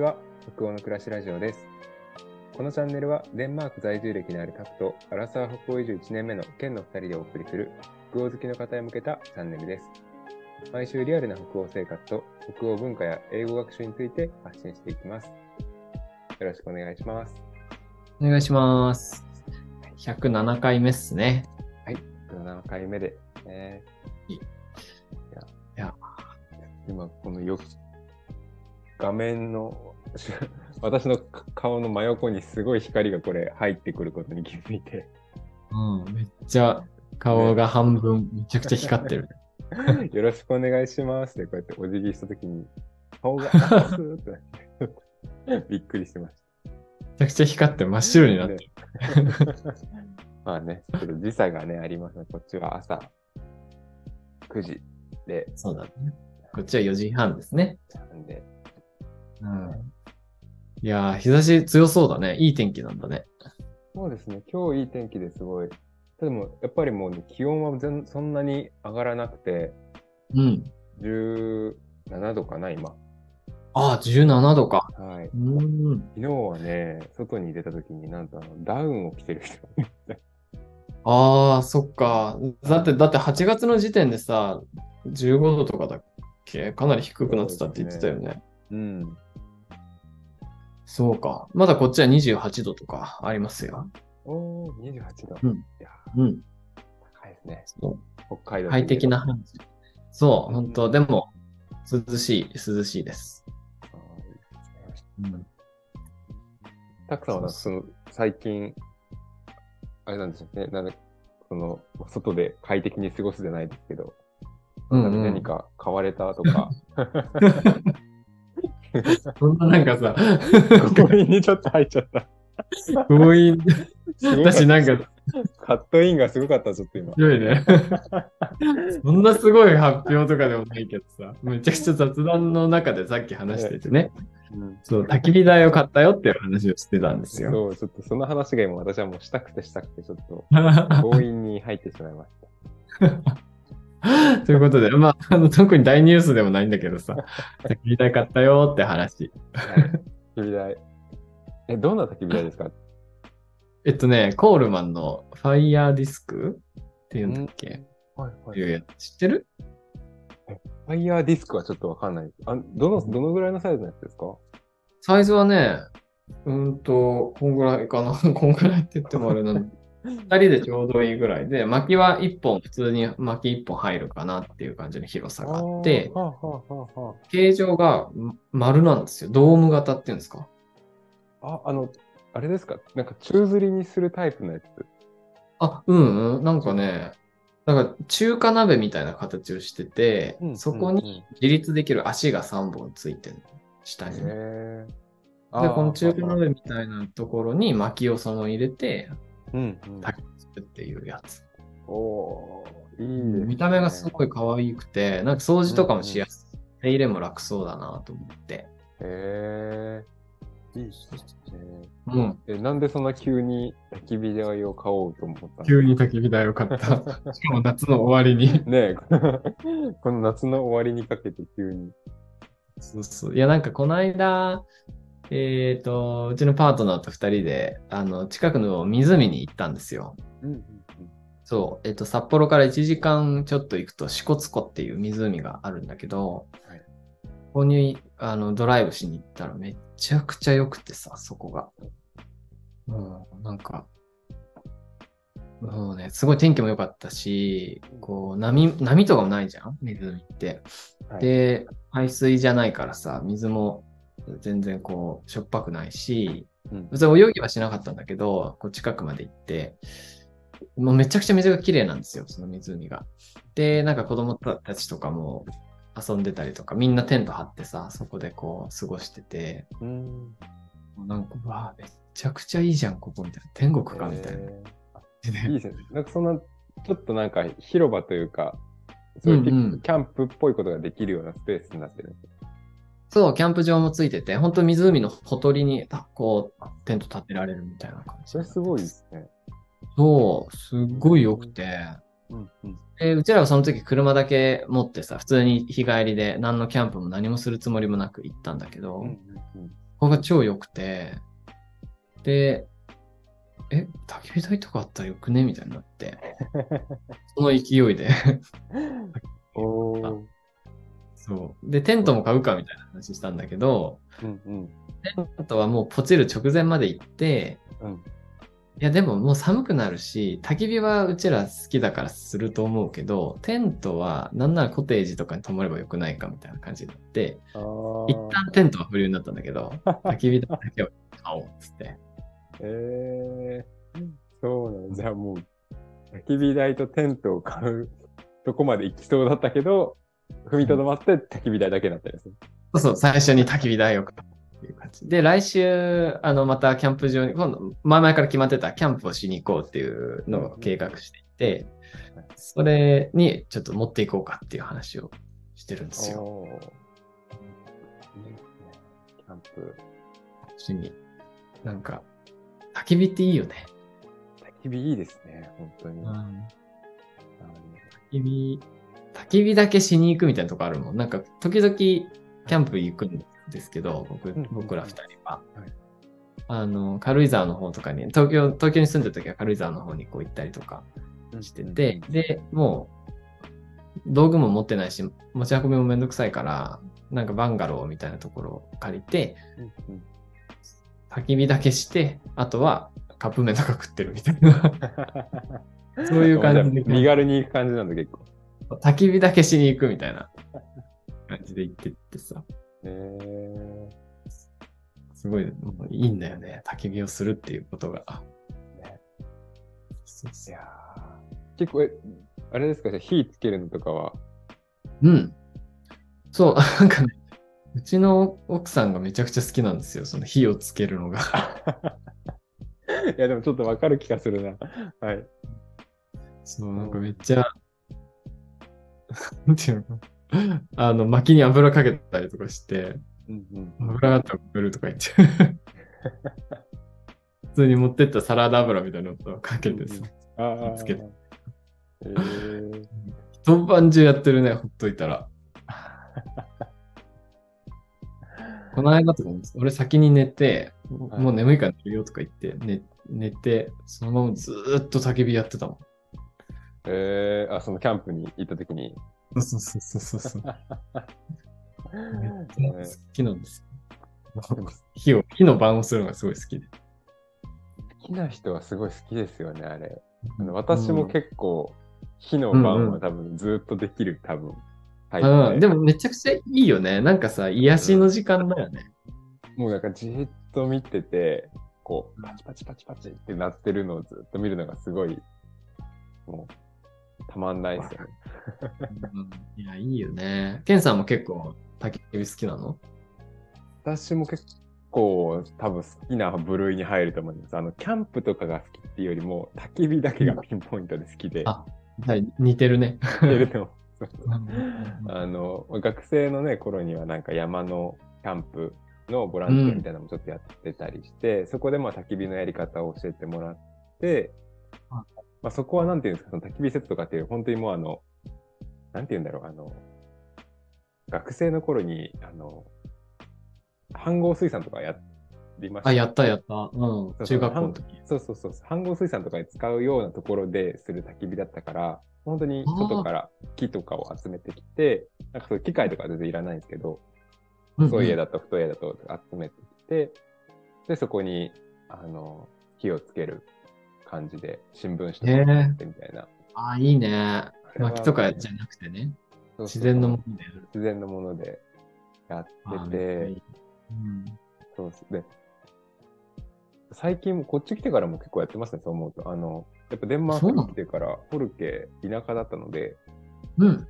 ちは。北欧の暮らしラジオです。このチャンネルはデンマーク在住歴のあるタクとアラサー北欧移住1年目の県の2人でお送りする北欧好きの方へ向けたチャンネルです。毎週リアルな北欧生活と北欧文化や英語学習について発信していきます。よろしくお願いします。お願いします。107回目っすね。7回目で、ね、い。いや。いや。今このよ画面の 私の顔の真横にすごい光がこれ入ってくることに気づいてうん、めっちゃ顔が半分めちゃくちゃ光ってる。よろしくお願いしますってこうやってお辞儀したときに顔が ってびっくりしてましめちゃくちゃ光って真っ白になた。ってる。ねまあね、ちょっと時差がね、ありますね。こっちは朝9時で、そうだね。こっちは4時半ですね。なんで、うん。いやー、日差し強そうだね。いい天気なんだね。そうですね、今日いい天気ですごい。でも、やっぱりもう、ね、気温は全そんなに上がらなくて、うん。17度かな、今。ああ、17度か。はい。うーん。昨日はね、外に出た時になんとあのダウンを着てる人がいてああ、そっか。だって、だって8月の時点でさ、15度とかだっけ？かなり低くなってたって言ってたよね。うん。そうか。まだこっちは28度とかありますよ。おー、28度。うんいやうん。ー、高いですね。そう北海道快適な感じ。そう、うん本当でも、涼しい、涼しいです。たくさんはなんかその最近、あれなんですよね、なんかその外で快適に過ごすじゃないですけど、うんうん何か買われたとか、そんななんかさ、強引にちょっと入っちゃった。強引、私なんかカットインがすごかった、ちょっと今。強いね。そんなすごい発表とかでもないけどさ、めちゃくちゃ雑談の中でさっき話しててね、うんそう、焚き火台を買ったよっていう話をしてたんですよ。そう、ちょっとその話が今私はもうしたくてしたくて、ちょっと 強引に入ってしまいました。ということで、まあ、あの特に大ニュースでもないんだけどさ、焚き火台買ったよって話。はい焚き火台。え、どんな焚き火台ですか？えっとね、コールマンのファイヤーディスクっていうんだっけ、はいはいうやつ知ってる？ファイヤーディスクはちょっとわかんない。あどの、どのぐらいのサイズのやつですか？サイズはね、うーんと、こんぐらいかな。こんぐらいって言ってもあれなんだ。二人でちょうどいいぐらいで、薪は一本、普通に薪一本入るかなっていう感じの広さがあって、はあはあはあは形状がま丸なんですよ。ドーム型っていうんですか？あ、あ、あの、あれですか？なんか宙吊りにするタイプのやつ？あ、うん、うん。なんかね、なんか中華鍋みたいな形をしてて、うんそこに自立できる足が3本ついてる下に。で、この中華鍋みたいなところに薪をその入れて、うん、うん。っていうやつ。おーいいね。見た目がすごい可愛くて、なんか掃除とかもしやすい。手入れも楽そうだなと思って。へえ。いいですね。うん。え、なんでそんな急に焚き火台を買おうと思ったの？急に焚き火台を買った。しかも夏の終わりに。ねえ、この夏の終わりにかけて急に。そうそう。いや、なんかこの間、えっ、と、うちのパートナーと二人で、あの、近くの湖に行ったんですよ。うんうんそう。えっ、と、札幌から1時間ちょっと行くと、支笏湖っていう湖があるんだけど、はいここに、あの、ドライブしに行ったらめちゃくちゃ良くてさ、そこが。もう、なんか、もうね、すごい天気も良かったし、こう、波、波とかもないじゃん？湖って。はいで、排水じゃないからさ、水も全然こう、しょっぱくないし、うん別に泳ぎはしなかったんだけど、こう近くまで行って、もうめちゃくちゃ水が綺麗なんですよ、その湖が。で、なんか子供たちとかも遊んでたりとか、みんなテント張ってさ、そこでこう過ごしてて、うん。なんか、うわあめちゃくちゃいいじゃん、ここみたいな。天国かみたいな。えーいいですね。なんかそんな、ちょっとなんか広場というか、そういうキャンプっぽいことができるようなスペースになってるんですよ。そう、キャンプ場もついてて、本当湖のほとりに、たこう、テント立てられるみたいな感じ。それすごいですね。そう、すっごい良くて、うんうん。で、うちらはその時車だけ持ってさ、普通に日帰りで何のキャンプも何もするつもりもなく行ったんだけど、うんうんここが超良くて、で、え、焚き火台とかあったらよくね？みたいになって、その勢いで、おー。そう。で、テントも買うかみたいな話したんだけど、うんうん。テントはもうポチる直前まで行って、うんいやでももう寒くなるし、焚き火はうちら好きだからすると思うけど、テントはなんならコテージとかに泊まればよくないかみたいな感じになって、一旦テントは不流になったんだけど、焚き火だけは買おうっつって。えー、そうなの。じゃあもう、焚き火台とテントを買うとこまで行きそうだったけど、踏みとどまって焚き火台だけになったりする。そうそう、最初に焚き火台を買うっていう感じ。で、来週、あの、またキャンプ場に、今度、前々から決まってたキャンプをしに行こうっていうのを計画していて、それにちょっと持っていこうかっていう話をしてるんですよ。おーいいですね。キャンプ。なんか、焚き火っていいよね。焚き火いいですね、本当に。あの焚き火、焚き火だけしに行くみたいなとこあるもん。なんか、時々キャンプ行くんですけど、僕うん僕ら二人は。はいあの、軽井沢の方とかに、東京、東京に住んでる時は軽井沢の方にこう行ったりとかしてて、で、もう、道具も持ってないし、持ち運びもめんどくさいから、なんかバンガローみたいなところを借りて、焚き火だけして、あとはカップ麺とか食ってるみたいな。そういう感じで身軽に行く感じなんだ、結構。焚き火だけしに行くみたいな 感じで行ってってさ、えすごいいいんだよね。焚き火をするっていうことが。ーねそうそいうやー結構、えあれですか、火つけるのとかは？うん。そう、なんかね、うちの奥さんがめちゃくちゃ好きなんですよ。その火をつけるのが。いや、でもちょっとわかる気がするな。はい。そう、なんかめっちゃ、なんていうの？あの、薪に油かけたりとかして、うんうん。油があったらくれるとか言って。普通に持ってったサラダ油みたいなのをかけてさ、ああ。つけてえー、一晩中やってるね、ほっといたら。この間とかも、俺先に寝て、はいもう眠いから寝るよとか言って、寝寝て、そのままずーっと焚き火やってたもん。えー、あ、そのキャンプに行った時に。そうそうそうそうそう。めっちゃ好きなんですよ。火を、火の番をするのがすごい好きで。好きな人はすごい好きですよね、あれ。あの私も結構、火の番は多分ずっとできる、多分。タイプうん、でもめちゃくちゃいいよね。なんかさ、癒しの時間だよね。もうなんかじーっと見てて、こう、パチパチパチパチってなってるのをずっと見るのがすごい、もう、たまんないですよね。うんいや、いいよね。ケンさんも結構焚き火好きなの？私も結構多分好きな部類に入ると思います。あの、キャンプとかが好きっていうよりも、焚き火だけがピンポイントで好きで、あはい、似てるね。やるとそううんあの、学生のね、頃にはなんか山のキャンプのボランティアみたいなのもちょっとやってたりして、そこでまあ焚き火のやり方を教えてもらって、はまあそこはなんていうんですか、その焚き火セットとかっていう、本当にもうあの、なんていうんだろう、あの、学生の頃に、あの、飯合水産とかやりました。あ、やったやった。うん。そう中学校の時。そうそうそう。飯合水産とかで使うようなところでする焚き火だったから、本当に外から木とかを集めてきて、なんかそういう機械とかは全然いらないんですけど、細い枝と太い枝と集めてきて、で、そこに、あの、火をつける感じで、新聞紙とかってみたいな。あ、いいね。薪とかじゃなくてね。そうそう自然のものでやる。自然のものでやあってて、いいうんそう。で、最近もこっち来てからも結構やってますね、そう思うと。あの、やっぱデンマークに来てから、フォルケ、田舎だったので、うん。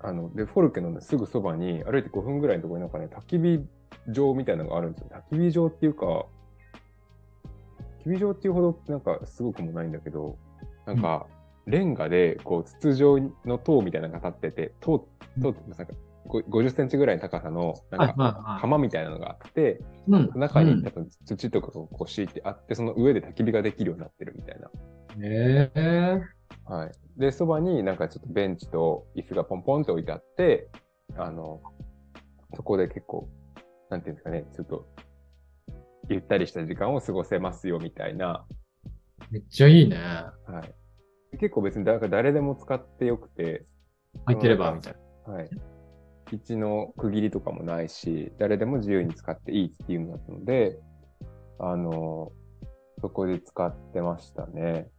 あの、で、フォルケの、ね、すぐそばに、歩いて5分ぐらいのところになんかね、焚き火場みたいなのがあるんですよ。焚き火場っていうか、焚き火場っていうほどなんかすごくもないんだけど、なんか、レンガで、こう、筒状の塔みたいなのが立ってて、塔、塔ってなんか、ご50センチぐらいの高さの、なんか、はい釜みたいなのがあって、うん。中うんに多分土とかがこう敷いてあって、その上で焚き火ができるようになってるみたいな。へえ。はい。で、そばになんかちょっとベンチと椅子がポンポンって置いてあって、あの、そこで結構、なんていうんですかね、ちょっと、ゆったりした時間を過ごせますよみたいな、めっちゃいいね。はい。結構別にだから誰でも使ってよくて、空いてれば、みたいな。はい。位置の区切りとかもないし、誰でも自由に使っていいっていうのだったので、あの、そこで使ってましたね。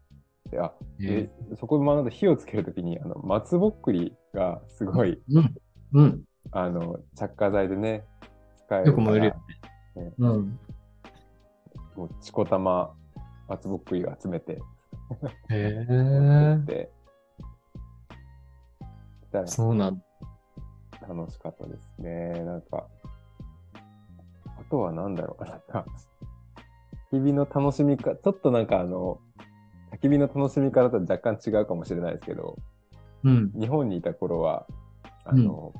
であ、で、そこで学んだ火をつけるときに、あの、松ぼっくりがすごい、うん。うん。あの、着火剤でね、使えるよ。く燃えるよね。うん。もう、チコ玉、松ぼっくりを集めて、へえ。そうなん楽しかったですね。なんか、あとは何だろう。なんか、焚き火の楽しみか、ちょっとなんかあの、焚き火の楽しみ方と若干違うかもしれないですけど、うん。日本にいた頃は、あの、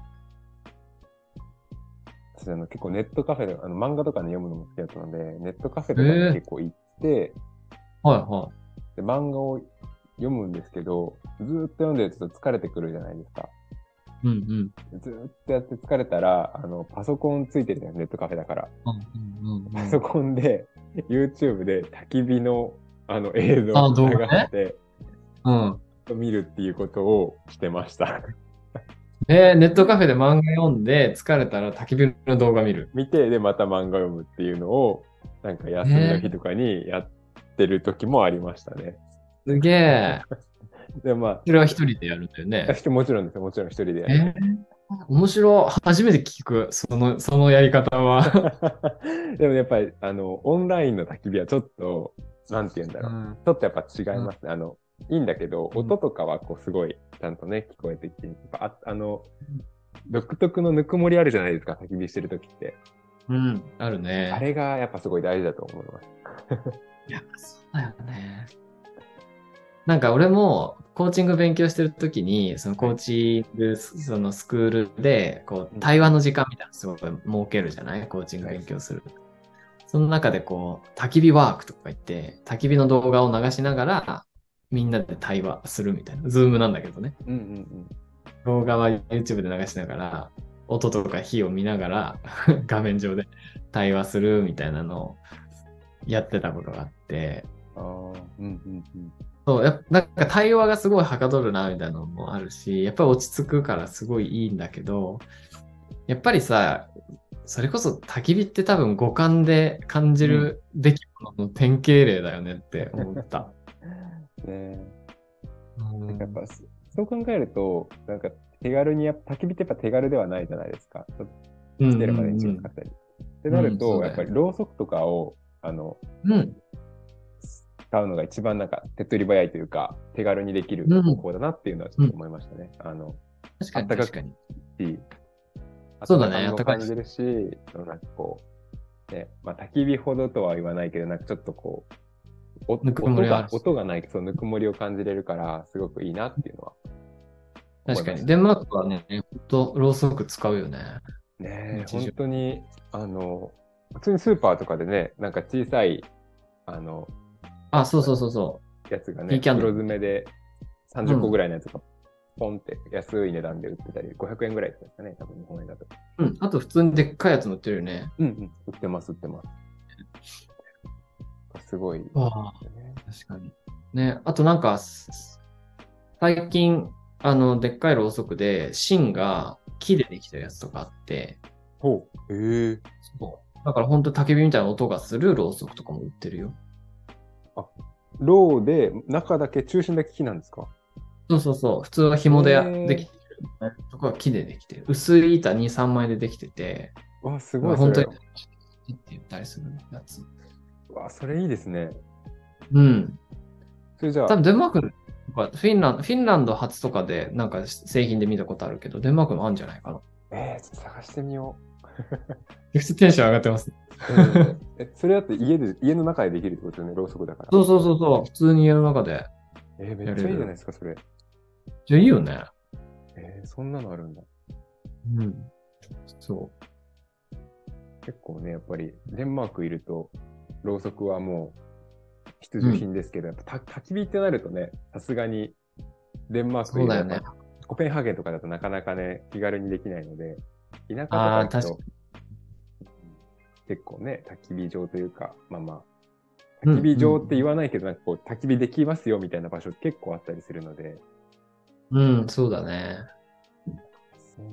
私あの結構ネットカフェで、あの漫画とかね読むのも好きだったので、ネットカフェとかに結構行って、はいはで漫画を読むんですけど、ずーっと読んでると疲れてくるじゃないですか。い。うんうん。ずーっとやって疲れたら、あの、パソコンついてるじゃん、ネットカフェだから。うんうんうんパソコンで、YouTube で焚き火のあの映像あを流して、うん。見るっていうことをしてました。えー、ネットカフェで漫画読んで疲れたら焚き火の動画見る。見て、で、また漫画読むっていうのを、なんか休みの日とかにやってる時もありましたね。すげえ。で、まそれは一人でやるんだよあ、ね。もちろんですよ、もちろん一人でやる。えー、面白い。初めて聞く、その、そのやり方は。でもやっぱり、あの、オンラインの焚き火はちょっと、なんて言うんだろう。ちょっとやっぱ違いますね。あの、いいんだけど、うん音とかはこうすごいちゃんとね、聞こえてきて、やっぱああの、独特のぬくもりあるじゃないですか、焚き火してる時って。うん。あるね。あれがやっぱすごい大事だと思います。いや、そうだよね。なんか俺もコーチング勉強してるときに、そのコーチング、そのスクールで、こう、対話の時間みたいなのすごい設けるじゃない？コーチング勉強する。その中でこう、焚き火ワークとか言って、焚き火の動画を流しながら、みんなで対話するみたいな。ズームなんだけどね。うんうん動画は YouTube で流しながら、音とか火を見ながら、画面上で対話するみたいなのをやってたことがあって、うん。ああ、うんうんうん。そう、やなんか対話がすごいはかどるな、みたいなのもあるし、やっぱり落ち着くからすごいいいんだけど、やっぱりさ、それこそ焚き火って多分五感で感じるべきものの典型例だよねって思った。ねえうんやっぱそそう考えると、なんか手軽にやっぱ焚き火ってやっぱ手軽ではないじゃないですか。うんつけるまでに時間かかったり。ってなると、やっぱりろうそくとかを、あの、うん。使うのが一番なんか手っ取り早いというか、手軽にできるうん方法だなっていうのはちょっと思いましたね。あの、確かにあったかく確かに。し、そうだね感じるし、なんかこう、ね、まあ焚き火ほどとは言わないけど、なんかちょっとこう、音が音がない、そう、ぬくもりを感じれるから、すごくいいなっていうのは。確かに。デンマークはね、ほんとろうそく使うよね。ね本当に、あの、普通にスーパーとかでね、なんか小さい、あの、あ、そうそうそうそやつがね、いいキャンドル黒詰めで30個ぐらいのやつがポンって安い値段で売ってたり、500円ぐらいですかね、多分日本円だと。う。うん。あと普通にでっかいやつ乗ってるよね。うんうん、売ってます、売ってます。すごい、ね。わあ確かに。ね、あとなんか、す最近、あの、でっかいろうそくで、芯が木でできてるやつとかあって、ほう。へえ。そう。だから本当焚き火みたいな音がするろうそくとかも売ってるよ。ローで、中だけ、中心だけ木なんですか？そうそうそう。普通は紐でできてる。そこは木でできてる。薄い板2、3枚でできてて、わ、すごい、そ本当にれ。って言ったりするやつ。わ、それいいですね。うん。それじゃあ、多分デンマーク、フィンランド、フィンランド初とかでなんか製品で見たことあるけど、デンマークもあるんじゃないかな。えー、ちょっと探してみよ普通 テンション上がってます。う。うんえそれだって家で、家の中でできるってことですよね、ろうそくだから。そうそうそうそう。普通に家の中で。えーめっちゃいいじゃないですか、それ。じゃあいいよね。えーそんなのあるんだ。うん。そ結構ね、やっぱりデンマークいると、ろうそくはもう必需品ですけど、やっぱた焚き火ってなるとね、さすがにデンマークそうだよねやっぱコペンハーゲンとかだとなかなかね、気軽にできないので、田舎とか行くと、結構ね、焚き火場というか、まあまあ、焚き火場って言わないけど、なんかこう、焚き火できますよみたいな場所結構あったりするので。うん、そうだね。そう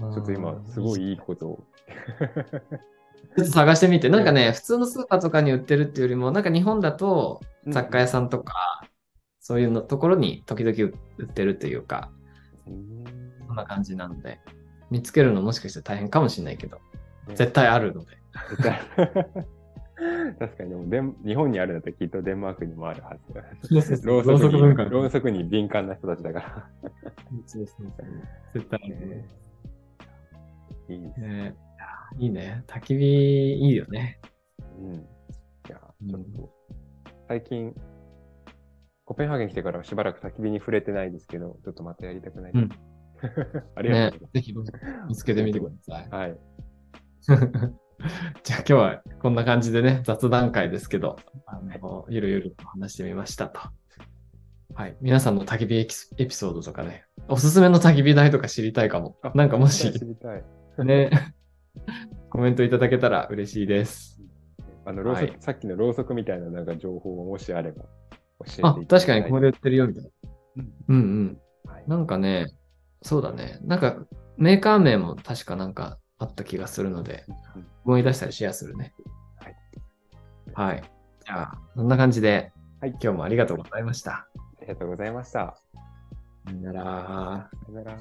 なんちょっと今、すごいいいことを。ちょっと探してみて。なんかね、普通のスーパーとかに売ってるっていうよりも、なんか日本だと雑貨屋さんとか、そういうのところに時々売ってるというか、うんそんな感じなので、見つけるのもしかしたら大変かもしれないけど、絶対あるので。確かに、でもデン、日本にあるんだったらきっとデンマークにもあるはず。ろうそくにろうそく文化ろうそくに敏感な人たちだから。そうそうそう絶対あるね。いいですね。ねいいね。焚き火いいよね。うん。いや、ちょっと、最近、コペンハーゲン来てからはしばらく焚き火に触れてないですけど、ちょっとまたやりたくない。うん ありがとうございねぜひ見つけてみてください。ます。はい。じゃあ今日はこんな感じでね、雑談会ですけど、あのゆるゆると話してみましたと。はい。皆さんの焚き火エピソードとかね、おすすめの焚き火台とか知りたいかもあ。なんかもし知、りたい。ね、コメントいただけたら嬉しいです。あの、ろうそく、はいさっきのろうそくみたいななんか情報をもしあれば教えていあ、ただきたい確かにここで売ってるよみたいな。うんうん。はいなんかね、そうだね。なんかメーカー名も確かなんかあった気がするので、うん思い出したらシェアするね。はい。はい。じゃあ、そんな感じで、はい今日もありがとうございました。ありがとうございました。さよなら。さよなら。